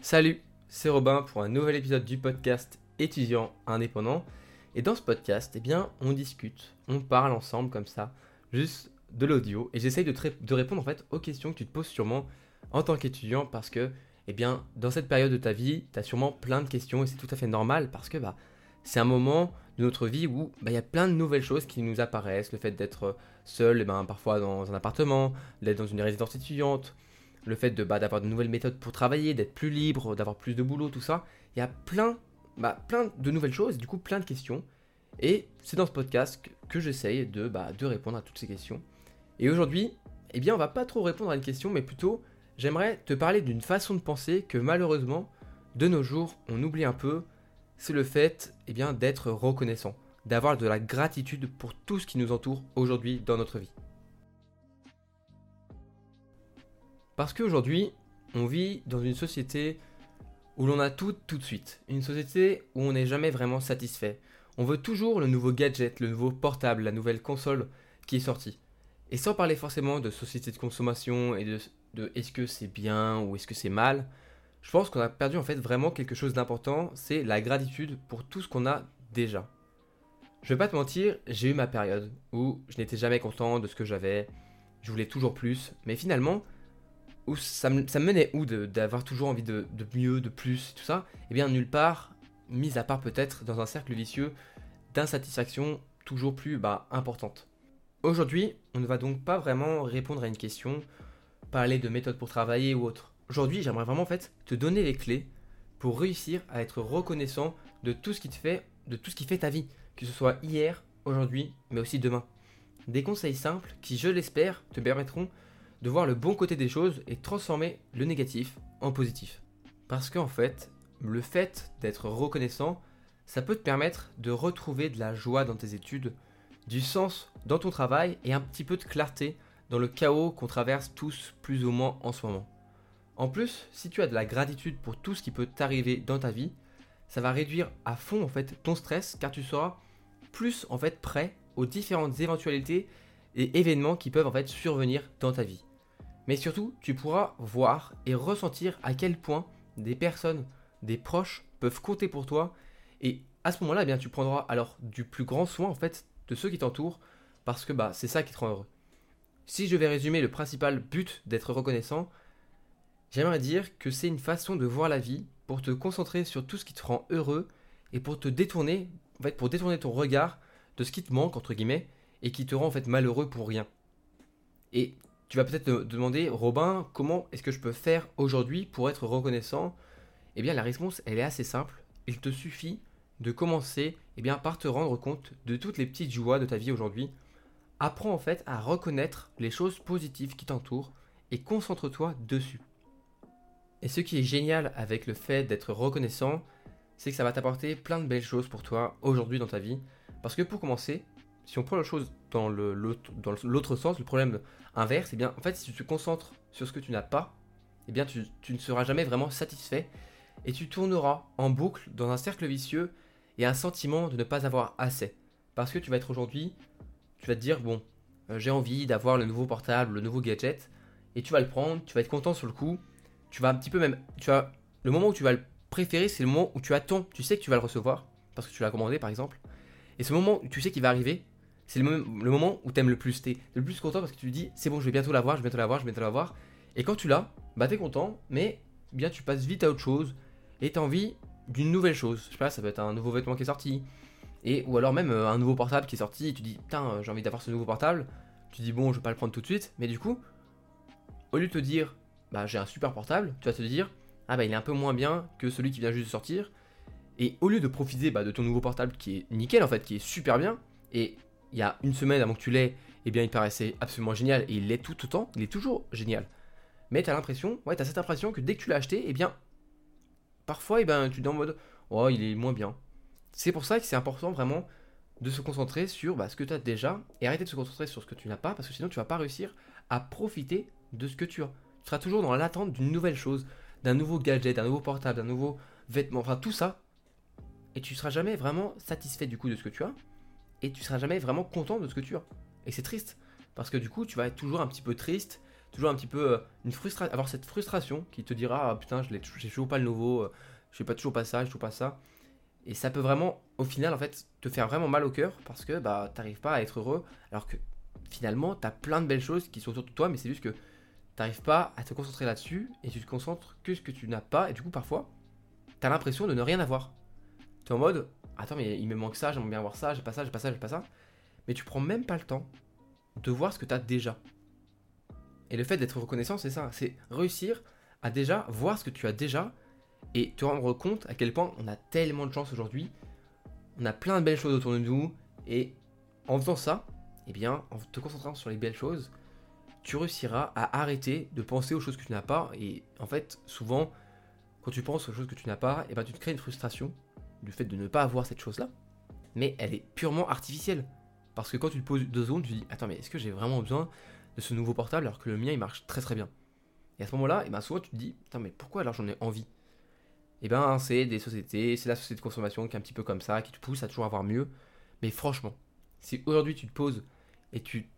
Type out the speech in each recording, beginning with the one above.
Salut, c'est Robin pour un nouvel épisode du podcast étudiant indépendant. Et dans ce podcast, eh bien, on discute, on parle ensemble comme ça, juste de l'audio. Et j'essaye de, répondre en fait aux questions que tu te poses sûrement en tant qu'étudiant parce que, eh bien, dans cette période de ta vie, tu as sûrement plein de questions et c'est tout à fait normal parce que bah, c'est un moment de notre vie où bah, il y a plein de nouvelles choses qui nous apparaissent. Le fait d'être seul, eh ben, parfois dans un appartement, d'être dans une résidence étudiante, le fait de bah, d'avoir de nouvelles méthodes pour travailler, d'être plus libre, d'avoir plus de boulot, tout ça. Il y a plein, bah, de nouvelles choses, du coup plein de questions. Et c'est dans ce podcast que, j'essaye de, bah, de répondre à toutes ces questions. Et aujourd'hui, eh bien, on va pas trop répondre à une question, mais plutôt, j'aimerais te parler d'une façon de penser que malheureusement, de nos jours, on oublie un peu. C'est le fait, eh bien, d'être reconnaissant, d'avoir de la gratitude pour tout ce qui nous entoure aujourd'hui dans notre vie. Parce qu'aujourd'hui, on vit dans une société où l'on a tout tout de suite. Une société où on n'est jamais vraiment satisfait. On veut toujours le nouveau gadget, le nouveau portable, la nouvelle console qui est sortie. Et sans parler forcément de société de consommation et de, est-ce que c'est bien ou est-ce que c'est mal, je pense qu'on a perdu en fait vraiment quelque chose d'important, c'est la gratitude pour tout ce qu'on a déjà. Je vais pas te mentir, j'ai eu ma période où je n'étais jamais content de ce que j'avais, je voulais toujours plus, mais finalement, ça, me, menait où d'avoir toujours envie de, mieux, de plus, tout ça? Eh bien, nulle part, mis à part peut-être dans un cercle vicieux d'insatisfaction toujours plus bah, importante. Aujourd'hui, on ne va donc pas vraiment répondre à une question, parler de méthodes pour travailler ou autre. Aujourd'hui, j'aimerais vraiment en fait te donner les clés pour réussir à être reconnaissant de tout ce qui te fait, de tout ce qui fait ta vie, que ce soit hier, aujourd'hui, mais aussi demain. Des conseils simples qui, je l'espère, te permettront de voir le bon côté des choses et transformer le négatif en positif. Parce qu'en fait, le fait d'être reconnaissant, ça peut te permettre de retrouver de la joie dans tes études, du sens dans ton travail et un petit peu de clarté dans le chaos qu'on traverse tous plus ou moins en ce moment. En plus, si tu as de la gratitude pour tout ce qui peut t'arriver dans ta vie, ça va réduire à fond en fait ton stress car tu seras plus en fait prêt aux différentes éventualités et événements qui peuvent en fait survenir dans ta vie. Mais surtout, tu pourras voir et ressentir à quel point des personnes, des proches peuvent compter pour toi. Et à ce moment-là, eh bien, tu prendras alors du plus grand soin en fait de ceux qui t'entourent parce que bah, c'est ça qui te rend heureux. Si je vais résumer le principal but d'être reconnaissant, j'aimerais dire que c'est une façon de voir la vie pour te concentrer sur tout ce qui te rend heureux et pour te détourner, en fait, pour détourner ton regard de ce qui te manque entre guillemets et qui te rend en fait malheureux pour rien. Et tu vas peut-être te demander, Robin, comment est-ce que je peux faire aujourd'hui pour être reconnaissant? Eh bien, la réponse, elle est assez simple. Il te suffit de commencer eh par te rendre compte de toutes les petites joies de ta vie aujourd'hui. Apprends en fait à reconnaître les choses positives qui t'entourent et concentre-toi dessus. Et ce qui est génial avec le fait d'être reconnaissant, c'est que ça va t'apporter plein de belles choses pour toi aujourd'hui dans ta vie. Parce que pour commencer, si on prend la chose dans l'autre sens, le problème inverse, eh bien, en fait, si tu te concentres sur ce que tu n'as pas, eh bien, tu, ne seras jamais vraiment satisfait et tu tourneras en boucle dans un cercle vicieux et un sentiment de ne pas avoir assez. Parce que tu vas être aujourd'hui, tu vas te dire, bon, euh, j'ai envie d'avoir le nouveau portable, le nouveau gadget, et tu vas le prendre, tu vas être content sur le coup, tu vas un petit peu même, tu le moment où tu vas le préférer, c'est le moment où tu attends, tu sais que tu vas le recevoir, parce que tu l'as commandé par exemple, et ce moment où tu sais qu'il va arriver, c'est le, moment où t'aimes le plus. T'es le plus content parce que tu te dis, c'est bon, je vais bientôt l'avoir, je vais bientôt l'avoir, je vais bientôt l'avoir. Et quand tu l'as, bah t'es content, mais bien tu passes vite à autre chose et t'as envie d'une nouvelle chose. Je sais pas, ça peut être un nouveau vêtement qui est sorti, et ou alors même euh, un nouveau portable qui est sorti. Et tu dis, putain, euh, j'ai envie d'avoir ce nouveau portable. Tu dis, bon, je vais pas le prendre tout de suite, mais du coup, au lieu de te dire, bah j'ai un super portable, tu vas te dire, ah bah il est un peu moins bien que celui qui vient juste de sortir. Et au lieu de profiter bah, de ton nouveau portable qui est nickel en fait, qui est super bien, et il y a une semaine avant que tu l'aies, eh bien il paraissait absolument génial et il l'est tout autant, il est toujours génial. Mais tu as l'impression, ouais, tu as cette impression que dès que tu l'as acheté, eh bien parfois eh ben, tu es en mode oh, il est moins bien. C'est pour ça que c'est important vraiment de se concentrer sur bah, ce que tu as déjà et arrêter de se concentrer sur ce que tu n'as pas parce que sinon tu vas pas réussir à profiter de ce que tu as. Tu seras toujours dans l'attente d'une nouvelle chose, d'un nouveau gadget, d'un nouveau portable, d'un nouveau vêtement, enfin tout ça. Et tu seras jamais vraiment satisfait du coup de ce que tu as et tu seras jamais vraiment content de ce que tu as. Et c'est triste, parce que du coup, tu vas être toujours un petit peu triste, toujours un petit peu euh, une frustration, avoir cette frustration qui te dira ah, putain, je n'ai toujours pas le nouveau, euh, je n'ai pas toujours pas ça, je toujours pas ça. Et ça peut vraiment, au final, en fait, te faire vraiment mal au cœur parce que bah t'arrives pas à être heureux, alors que finalement, tu as plein de belles choses qui sont autour de toi, mais c'est juste que t'arrives pas à te concentrer là-dessus et tu te concentres que ce que tu n'as pas, et du coup, parfois, tu as l'impression de ne rien avoir. Tu es en mode, attends, mais il me manque ça, j'aimerais bien avoir ça, j'ai pas ça, j'ai pas ça, j'ai pas ça. Mais tu prends même pas le temps de voir ce que tu as déjà. Et le fait d'être reconnaissant, c'est ça, c'est réussir à déjà voir ce que tu as déjà et te rendre compte à quel point on a tellement de chance aujourd'hui. On a plein de belles choses autour de nous et en faisant ça, eh bien, en te concentrant sur les belles choses, tu réussiras à arrêter de penser aux choses que tu n'as pas. Et en fait, souvent, quand tu penses aux choses que tu n'as pas, eh ben, tu te crées une frustration du fait de ne pas avoir cette chose-là. Mais elle est purement artificielle. Parce que quand tu te poses deux secondes, tu te dis Attends, mais est-ce que j'ai vraiment besoin de ce nouveau portable alors que le mien il marche très très bien? Et à ce moment-là, eh ben, souvent tu te dis Attends, mais pourquoi alors j'en ai envie? Eh ben, c'est des sociétés, c'est la société de consommation qui est un petit peu comme ça, qui te pousse à toujours avoir mieux. Mais franchement, si aujourd'hui tu te poses et tu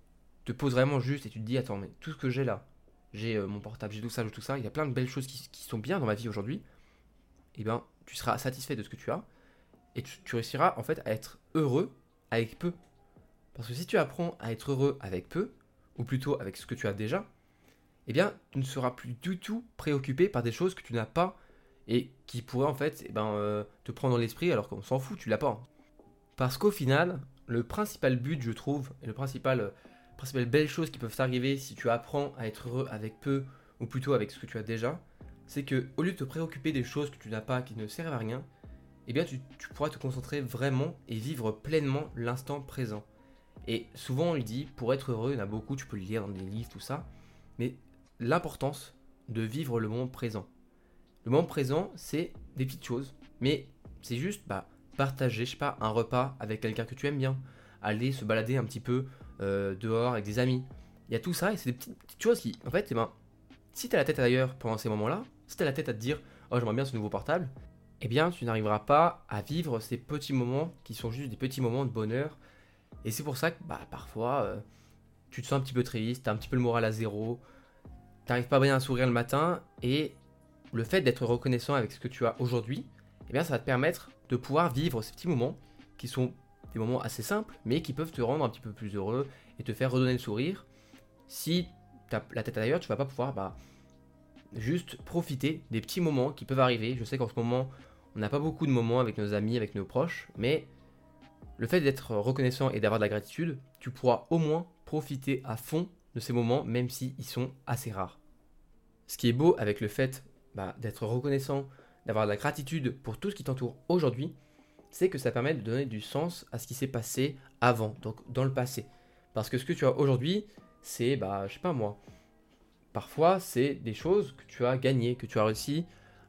te poses vraiment juste et tu te dis Attends, mais tout ce que j'ai là, j'ai euh, mon portable, j'ai tout ça, j'ai tout ça, il y a plein de belles choses qui, sont bien dans ma vie aujourd'hui, eh ben, tu seras satisfait de ce que tu as et tu, réussiras en fait à être heureux avec peu. Parce que si tu apprends à être heureux avec peu, ou plutôt avec ce que tu as déjà, eh bien, tu ne seras plus du tout préoccupé par des choses que tu n'as pas et qui pourraient en fait eh ben, euh, te prendre dans l'esprit alors qu'on s'en fout, tu l'as pas. Parce qu'au final, le principal but, je trouve, et le principal, euh, principale belle chose qui peuvent t'arriver si tu apprends à être heureux avec peu, ou plutôt avec ce que tu as déjà, c'est que au lieu de te préoccuper des choses que tu n'as pas, qui ne servent à rien, eh bien tu, pourras te concentrer vraiment et vivre pleinement l'instant présent. Et souvent on lui dit, pour être heureux, il y en a beaucoup, tu peux le lire dans des livres, tout ça, mais l'importance de vivre le moment présent. Le moment présent, c'est des petites choses, mais c'est juste bah, partager, je sais pas, un repas avec quelqu'un que tu aimes bien, aller se balader un petit peu euh, dehors avec des amis. Il y a tout ça et c'est des petites, choses qui, en fait, eh ben, si tu as la tête ailleurs pendant ces moments-là, si tu la tête à te dire, oh j'aimerais bien ce nouveau portable, eh bien tu n'arriveras pas à vivre ces petits moments qui sont juste des petits moments de bonheur et c'est pour ça que bah, parfois, euh, tu te sens un petit peu triste, tu un petit peu le moral à zéro, t'arrives pas bien à sourire le matin, et le fait d'être reconnaissant avec ce que tu as aujourd'hui, eh bien ça va te permettre de pouvoir vivre ces petits moments qui sont des moments assez simples, mais qui peuvent te rendre un petit peu plus heureux et te faire redonner le sourire. Si tu as la tête ailleurs, tu vas pas pouvoir bah, juste profiter des petits moments qui peuvent arriver. Je sais qu'en ce moment, on n'a pas beaucoup de moments avec nos amis, avec nos proches, mais le fait d'être reconnaissant et d'avoir de la gratitude, tu pourras au moins profiter à fond de ces moments, même s'ils sont assez rares. Ce qui est beau avec le fait bah, d'être reconnaissant, d'avoir de la gratitude pour tout ce qui t'entoure aujourd'hui, c'est que ça permet de donner du sens à ce qui s'est passé avant, donc dans le passé. Parce que ce que tu as aujourd'hui, c'est, bah, je sais pas moi, parfois c'est des choses que tu as gagnées, que tu as réussi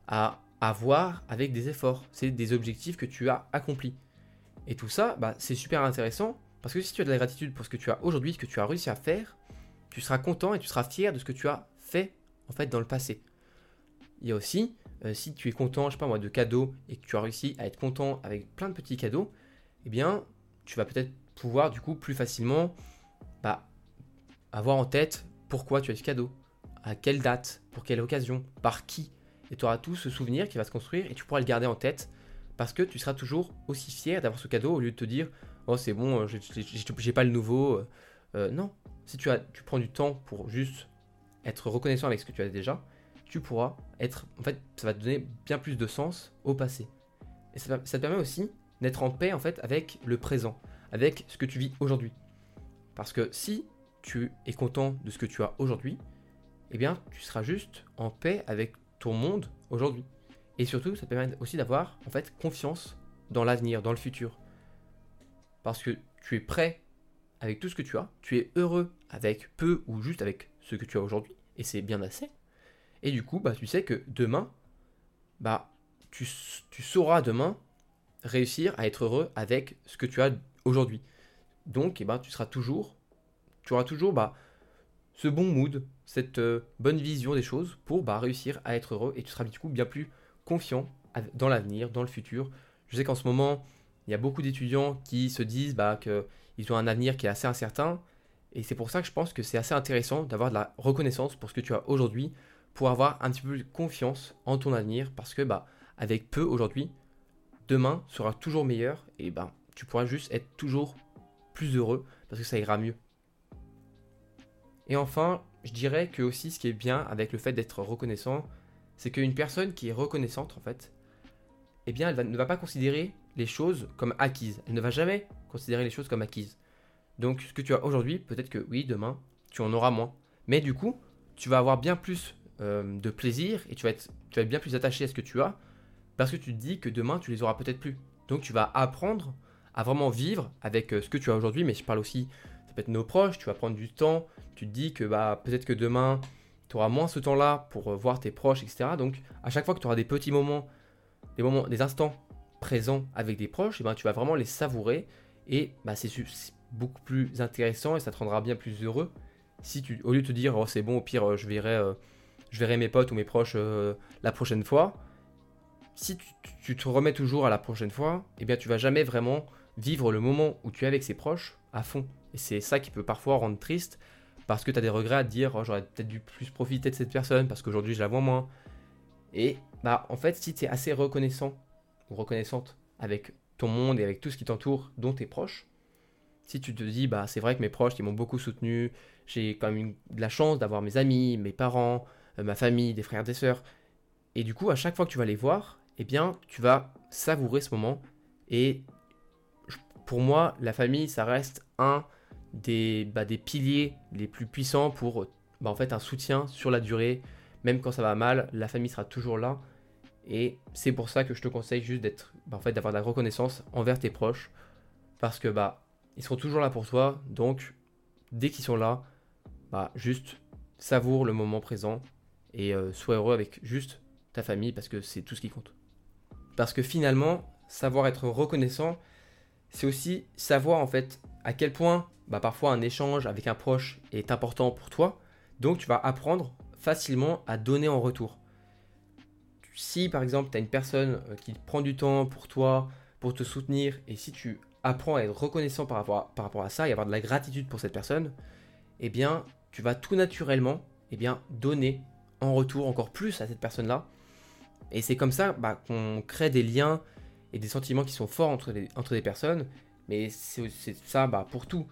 à avoir avec des efforts. C'est des objectifs que tu as accomplis. Et tout ça, bah, c'est super intéressant parce que si tu as de la gratitude pour ce que tu as aujourd'hui, ce que tu as réussi à faire, tu seras content et tu seras fier de ce que tu as fait en fait dans le passé. Il y a aussi, euh, si tu es content, je sais pas moi, de cadeaux et que tu as réussi à être content avec plein de petits cadeaux, eh bien, tu vas peut-être pouvoir du coup plus facilement bah, avoir en tête pourquoi tu as ce cadeau, à quelle date, pour quelle occasion, par qui. Et tu auras tout ce souvenir qui va se construire et tu pourras le garder en tête parce que tu seras toujours aussi fier d'avoir ce cadeau au lieu de te dire oh c'est bon, euh, j'ai pas le nouveau. Euh, euh, non, si tu, prends du temps pour juste être reconnaissant avec ce que tu as déjà, tu pourras être, en fait, ça va te donner bien plus de sens au passé. Et ça, te permet aussi d'être en paix en fait avec le présent, avec ce que tu vis aujourd'hui. Parce que si tu es content de ce que tu as aujourd'hui, eh bien, tu seras juste en paix avec ton monde aujourd'hui. Et surtout, ça permet aussi d'avoir en fait confiance dans l'avenir, dans le futur. Parce que tu es prêt avec tout ce que tu as, tu es heureux avec peu ou juste avec ce que tu as aujourd'hui, et c'est bien assez. Et du coup, bah, tu sais que demain, bah, tu, sauras demain réussir à être heureux avec ce que tu as aujourd'hui. Donc, eh ben, tu seras toujours, tu auras toujours bah, ce bon mood, cette euh, bonne vision des choses pour bah, réussir à être heureux et tu seras du coup bien plus confiant dans l'avenir, dans le futur. Je sais qu'en ce moment, il y a beaucoup d'étudiants qui se disent bah, qu'ils ont un avenir qui est assez incertain, Et c'est pour ça que je pense que c'est assez intéressant d'avoir de la reconnaissance pour ce que tu as aujourd'hui, pour avoir un petit peu plus confiance en ton avenir, parce que bah, avec peu aujourd'hui, demain sera toujours meilleur et bah, tu pourras juste être toujours plus heureux parce que ça ira mieux. Et enfin, je dirais que aussi ce qui est bien avec le fait d'être reconnaissant, c'est qu'une personne qui est reconnaissante en fait, eh bien elle ne va pas considérer les choses comme acquises. Elle ne va jamais considérer les choses comme acquises. Donc ce que tu as aujourd'hui, peut-être que oui, demain, tu en auras moins. Mais du coup, tu vas avoir bien plus euh, de plaisir et tu vas, être, bien plus attaché à ce que tu as parce que tu te dis que demain, tu les auras peut-être plus. Donc tu vas apprendre à vraiment vivre avec euh, ce que tu as aujourd'hui, mais je parle aussi, peut être nos proches, tu vas prendre du temps, tu te dis que bah, peut-être que demain, tu auras moins ce temps-là pour euh, voir tes proches, etc. Donc à chaque fois que tu auras des petits moments, des moments, des instants présents avec des proches, eh ben, tu vas vraiment les savourer et bah, c'est beaucoup plus intéressant et ça te rendra bien plus heureux si tu, au lieu de te dire oh, c'est bon, au pire, euh, je verrai, je verrai mes potes ou mes proches la prochaine fois, si tu, te remets toujours à la prochaine fois, eh bien tu vas jamais vraiment vivre le moment où tu es avec ses proches à fond. Et c'est ça qui peut parfois rendre triste parce que tu as des regrets à te dire oh, j'aurais peut-être dû plus profiter de cette personne parce qu'aujourd'hui je la vois moins. Et bah en fait si tu es assez reconnaissant ou reconnaissante avec ton monde et avec tout ce qui t'entoure, dont tes proches, si tu te dis bah c'est vrai que mes proches ils m'ont beaucoup soutenu, j'ai quand même eu de la chance d'avoir mes amis, mes parents, euh, ma famille, des frères, des sœurs, et du coup à chaque fois que tu vas les voir, eh bien, tu vas savourer ce moment. Et pour moi, la famille, ça reste un des, bah, des piliers les plus puissants pour bah, en fait, un soutien sur la durée. Même quand ça va mal, la famille sera toujours là. Et c'est pour ça que je te conseille juste d'être, bah, en fait, d'avoir de la reconnaissance envers tes proches. Parce que bah, ils seront toujours là pour toi. Donc, dès qu'ils sont là, bah, juste savoure le moment présent et euh, sois heureux avec juste ta famille parce que c'est tout ce qui compte. Parce que finalement, savoir être reconnaissant, c'est aussi savoir en fait à quel point bah, parfois un échange avec un proche est important pour toi. Donc tu vas apprendre facilement à donner en retour. Si par exemple tu as une personne euh, qui prend du temps pour toi, pour te soutenir, et si tu apprends à être reconnaissant par rapport à, par rapport à ça et avoir de la gratitude pour cette personne, eh bien tu vas tout naturellement eh bien, donner en retour encore plus à cette personne-là et c'est comme ça bah, qu'on crée des liens et des sentiments qui sont forts entre, les, entre des personnes. Mais c'est ça bah, pour tout.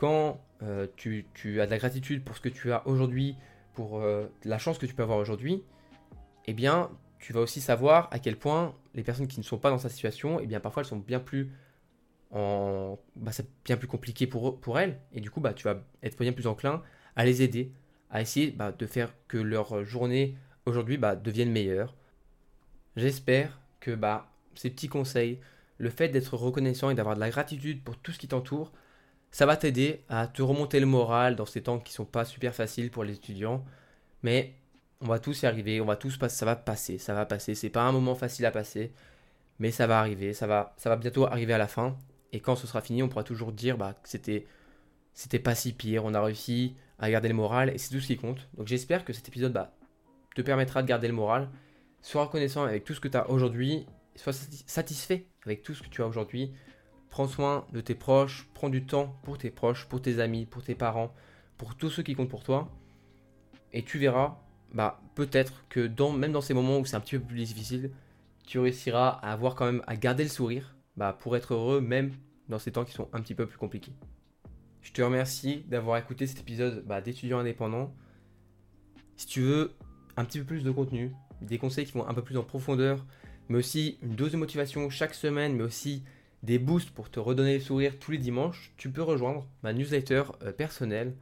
Quand euh, tu, as de la gratitude pour ce que tu as aujourd'hui, pour euh, la chance que tu peux avoir aujourd'hui, eh bien, tu vas aussi savoir à quel point les personnes qui ne sont pas dans sa situation, eh bien, parfois elles sont bien plus en, bah, c'est bien plus compliqué pour, pour elles. Et du coup, bah, tu vas être bien plus enclin à les aider, à essayer bah, de faire que leur journée aujourd'hui bah, devienne meilleure, J'espère que bah, ces petits conseils, le fait d'être reconnaissant et d'avoir de la gratitude pour tout ce qui t'entoure, ça va t'aider à te remonter le moral dans ces temps qui sont pas super faciles pour les étudiants. Mais on va tous y arriver, on va tous passer, ça va passer, ça va passer. C'est pas un moment facile à passer, mais ça va arriver, ça va, ça va bientôt arriver à la fin. Et quand ce sera fini, on pourra toujours dire bah, que c'était, c'était pas si pire, on a réussi à garder le moral et c'est tout ce qui compte. Donc j'espère que cet épisode bah, te permettra de garder le moral sois reconnaissant avec tout ce que tu as aujourd'hui, sois satisfait avec tout ce que tu as aujourd'hui. Prends soin de tes proches, prends du temps pour tes proches, pour tes amis, pour tes parents, pour tous ceux qui comptent pour toi. Et tu verras, bah peut-être que dans, même dans ces moments où c'est un petit peu plus difficile, tu réussiras à avoir quand même à garder le sourire, bah, pour être heureux même dans ces temps qui sont un petit peu plus compliqués. Je te remercie d'avoir écouté cet épisode bah, d'étudiants indépendants. Si tu veux un petit peu plus de contenu, des conseils qui vont un peu plus en profondeur, mais aussi une dose de motivation chaque semaine, mais aussi des boosts pour te redonner le sourire tous les dimanches, tu peux rejoindre ma newsletter euh, personnelle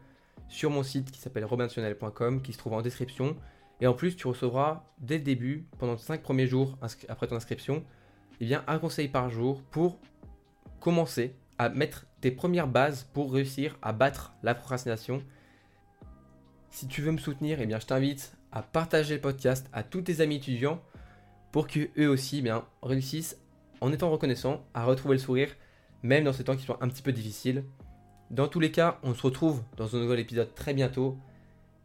sur mon site qui s'appelle robinsionnel.com qui se trouve en description. Et en plus, tu recevras dès le début, pendant les 5 premiers jours après ton inscription, eh bien, un conseil par jour pour commencer à mettre tes premières bases pour réussir à battre la procrastination. Si tu veux me soutenir, eh bien, je t'invite à partager le podcast à tous tes amis étudiants pour que eux aussi eh bien, réussissent en étant reconnaissants à retrouver le sourire même dans ces temps qui sont un petit peu difficiles. Dans tous les cas, on se retrouve dans un nouvel épisode très bientôt.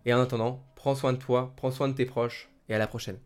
Et en attendant, prends soin de toi, prends soin de tes proches et à la prochaine.